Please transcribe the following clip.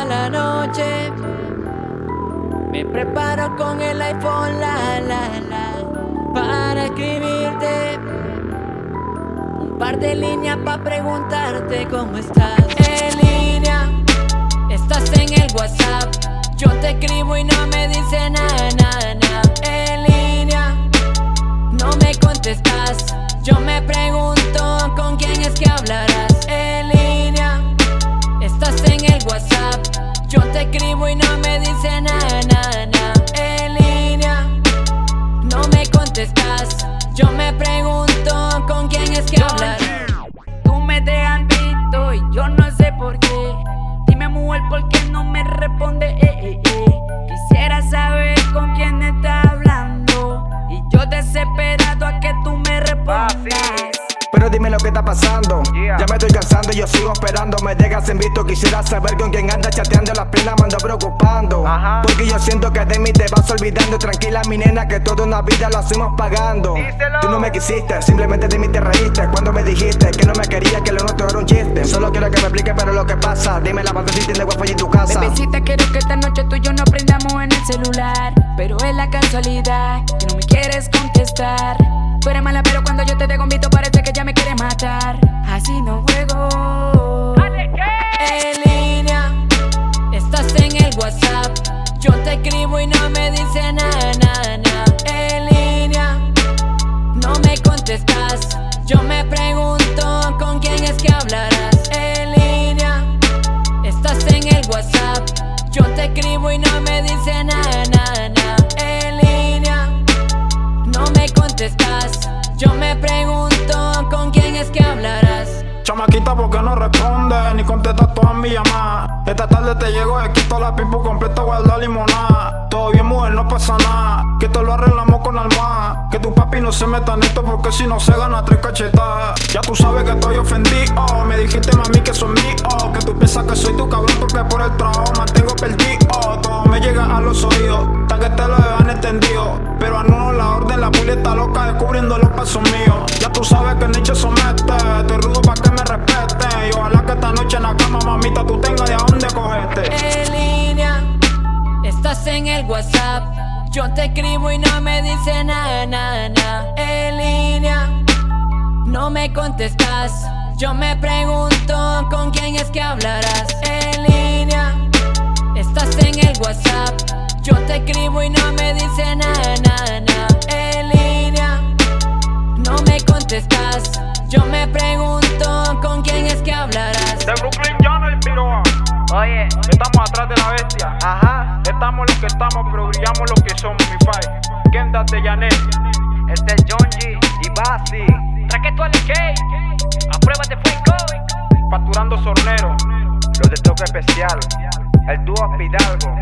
Esta noche me preparo con el iPhone, la, la, la, para escribirte un par de líneas para preguntarte cómo estás. En línea, estás en el WhatsApp. Yo te escribo y no me dice nada, escribo y no me dice nada. Lo que está pasando. Yeah. Ya me estoy cansando, yo sigo esperando. Me dejas en visto. Quisiera saber con quién anda chateando. Las penas me ando preocupando. Ajá. Porque yo siento que de mí te vas olvidando. Tranquila, mi nena, que toda una vida lo hacemos pagando. Díselo. Tú no me quisiste, simplemente de mí te reíste. Cuando me dijiste que no me querías, que lo nuestro era un chiste. Solo quiero que me expliques, pero lo que pasa. Dime la parte si tiene wifi en tu casa. Bebecita, quiero que esta noche tú y yo no prendamos en el celular. Pero es la casualidad que no me quieres contestar. Tú eres mala, pero cuando yo te dejo invito matar. Así no juego. En línea, estás en el WhatsApp. Yo te escribo y no me dice nada, nada, nada. En línea, no me contestas. Yo me pregunto con quién es que hablarás. En línea, estás en el WhatsApp. Yo te escribo y no me dice nada, nada, nada. En línea, no me contestas. Yo me pregunto que hablarás. Chamaquita, ¿por qué no responde? Ni contestas todas mis llamadas. Esta tarde te llego, he quito la pipo completa, guarda limonada. Todo bien, mujer, no pasa nada. Que te lo arreglamos con almohada. Que tu papi no se meta en esto porque si no se gana tres cachetadas. Ya tú sabes que estoy ofendido. Me dijiste, mami, que son míos. Que tú piensas que soy tu cabrón porque por el trabajo me llega a los oídos. Tan que te lo han entendido. Pero anulo la orden, la puli está loca descubriendo los pasos míos. Ya tú sabes que Nietzsche somete. Estoy rudo pa' que me respete. Y ojalá que esta noche en la cama, mamita, tú tengas de a dónde cogerte. En línea, estás en el WhatsApp. Yo te escribo y no me dice nada, nada, nada. En línea, no me contestas. Yo me pregunto con quién es que hablarás. En línea, dice nada, nada, nada. En línea, no me contestas. Yo me pregunto con quién es que hablarás. De Brooklyn ya no el piroa. Oye, Estamos atrás de la bestia. ajá, Estamos los que estamos, pero brillamos los que somos, mi pai. Kendall de Janet. este es John G y Basi. Traqueto al K. A prueba de fuego. Facturando sornero. Los de toque especial, el dúo Pidalgo.